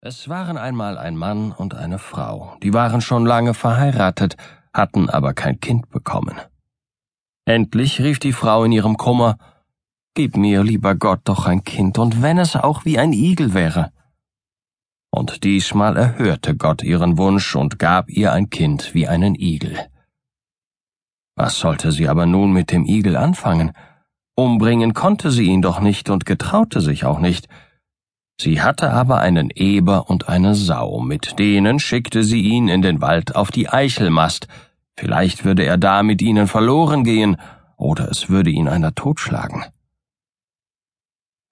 Es waren einmal ein Mann und eine Frau, die waren schon lange verheiratet, hatten aber kein Kind bekommen. Endlich rief die Frau in ihrem Kummer Gib mir, lieber Gott, doch ein Kind, und wenn es auch wie ein Igel wäre. Und diesmal erhörte Gott ihren Wunsch und gab ihr ein Kind wie einen Igel. Was sollte sie aber nun mit dem Igel anfangen? Umbringen konnte sie ihn doch nicht und getraute sich auch nicht, Sie hatte aber einen Eber und eine Sau, mit denen schickte sie ihn in den Wald auf die Eichelmast, vielleicht würde er da mit ihnen verloren gehen, oder es würde ihn einer totschlagen.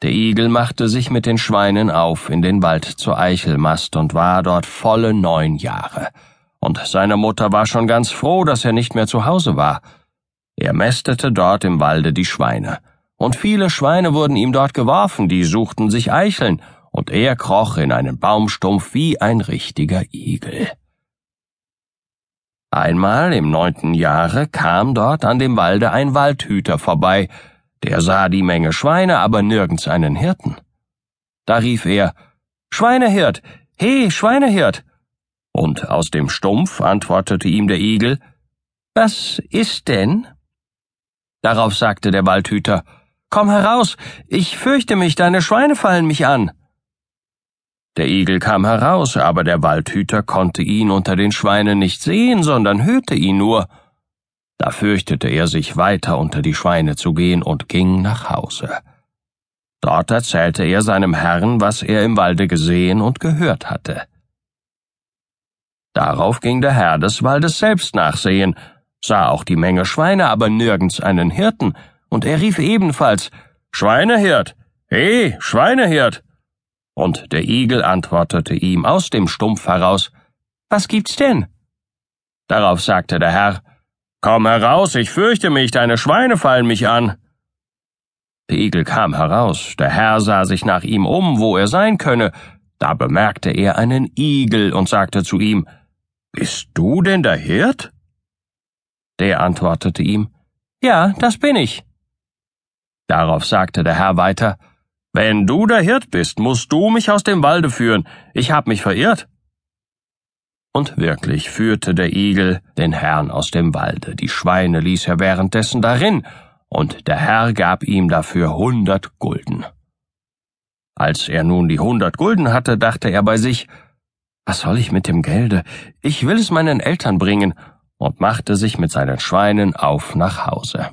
Der Igel machte sich mit den Schweinen auf in den Wald zur Eichelmast und war dort volle neun Jahre. Und seine Mutter war schon ganz froh, dass er nicht mehr zu Hause war. Er mästete dort im Walde die Schweine. Und viele Schweine wurden ihm dort geworfen, die suchten sich Eicheln, und er kroch in einen Baumstumpf wie ein richtiger Igel. Einmal im neunten Jahre kam dort an dem Walde ein Waldhüter vorbei, der sah die Menge Schweine, aber nirgends einen Hirten. Da rief er Schweinehirt, he, Schweinehirt. Und aus dem Stumpf antwortete ihm der Igel Was ist denn? Darauf sagte der Waldhüter Komm heraus, ich fürchte mich, deine Schweine fallen mich an. Der Igel kam heraus, aber der Waldhüter konnte ihn unter den Schweinen nicht sehen, sondern hörte ihn nur. Da fürchtete er sich weiter unter die Schweine zu gehen und ging nach Hause. Dort erzählte er seinem Herrn, was er im Walde gesehen und gehört hatte. Darauf ging der Herr des Waldes selbst nachsehen, sah auch die Menge Schweine, aber nirgends einen Hirten, und er rief ebenfalls Schweinehirt, he, Schweinehirt, und der Igel antwortete ihm aus dem Stumpf heraus Was gibt's denn? Darauf sagte der Herr Komm heraus, ich fürchte mich, deine Schweine fallen mich an. Der Igel kam heraus, der Herr sah sich nach ihm um, wo er sein könne, da bemerkte er einen Igel und sagte zu ihm Bist du denn der Hirt? Der antwortete ihm Ja, das bin ich. Darauf sagte der Herr weiter wenn du der Hirt bist, musst du mich aus dem Walde führen. Ich hab mich verirrt. Und wirklich führte der Igel den Herrn aus dem Walde. Die Schweine ließ er währenddessen darin, und der Herr gab ihm dafür hundert Gulden. Als er nun die hundert Gulden hatte, dachte er bei sich, was soll ich mit dem Gelde? Ich will es meinen Eltern bringen, und machte sich mit seinen Schweinen auf nach Hause.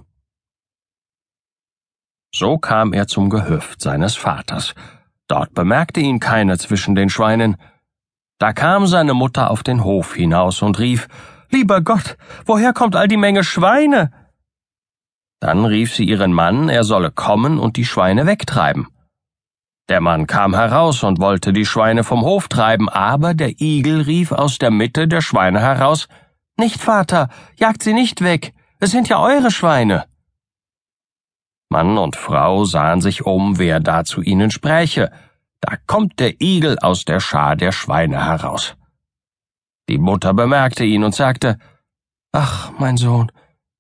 So kam er zum Gehöft seines Vaters. Dort bemerkte ihn keiner zwischen den Schweinen. Da kam seine Mutter auf den Hof hinaus und rief Lieber Gott, woher kommt all die Menge Schweine? Dann rief sie ihren Mann, er solle kommen und die Schweine wegtreiben. Der Mann kam heraus und wollte die Schweine vom Hof treiben, aber der Igel rief aus der Mitte der Schweine heraus Nicht, Vater, jagt sie nicht weg, es sind ja eure Schweine. Mann und Frau sahen sich um, wer da zu ihnen spräche. Da kommt der Igel aus der Schar der Schweine heraus. Die Mutter bemerkte ihn und sagte, Ach, mein Sohn,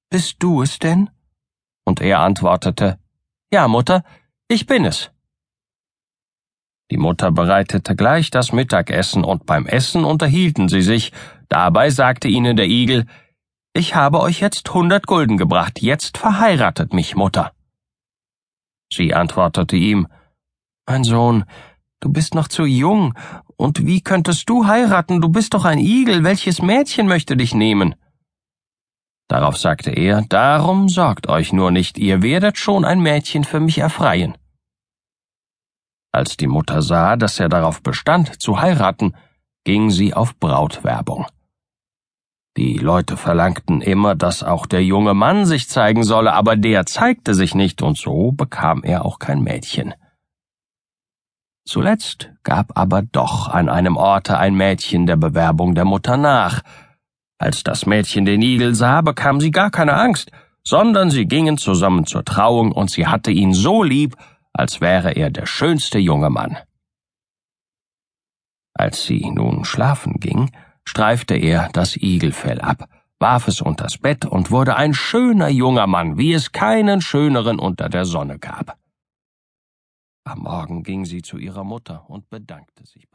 bist du es denn? Und er antwortete, Ja, Mutter, ich bin es. Die Mutter bereitete gleich das Mittagessen, und beim Essen unterhielten sie sich. Dabei sagte ihnen der Igel, Ich habe euch jetzt hundert Gulden gebracht, jetzt verheiratet mich, Mutter. Sie antwortete ihm Mein Sohn, du bist noch zu jung, und wie könntest du heiraten, du bist doch ein Igel, welches Mädchen möchte dich nehmen? Darauf sagte er, Darum sorgt euch nur nicht, ihr werdet schon ein Mädchen für mich erfreien. Als die Mutter sah, dass er darauf bestand, zu heiraten, ging sie auf Brautwerbung. Die Leute verlangten immer, dass auch der junge Mann sich zeigen solle, aber der zeigte sich nicht, und so bekam er auch kein Mädchen. Zuletzt gab aber doch an einem Orte ein Mädchen der Bewerbung der Mutter nach. Als das Mädchen den Igel sah, bekam sie gar keine Angst, sondern sie gingen zusammen zur Trauung, und sie hatte ihn so lieb, als wäre er der schönste junge Mann. Als sie nun schlafen ging, streifte er das Igelfell ab, warf es unters Bett und wurde ein schöner junger Mann, wie es keinen schöneren unter der Sonne gab. Am Morgen ging sie zu ihrer Mutter und bedankte sich bei ihr.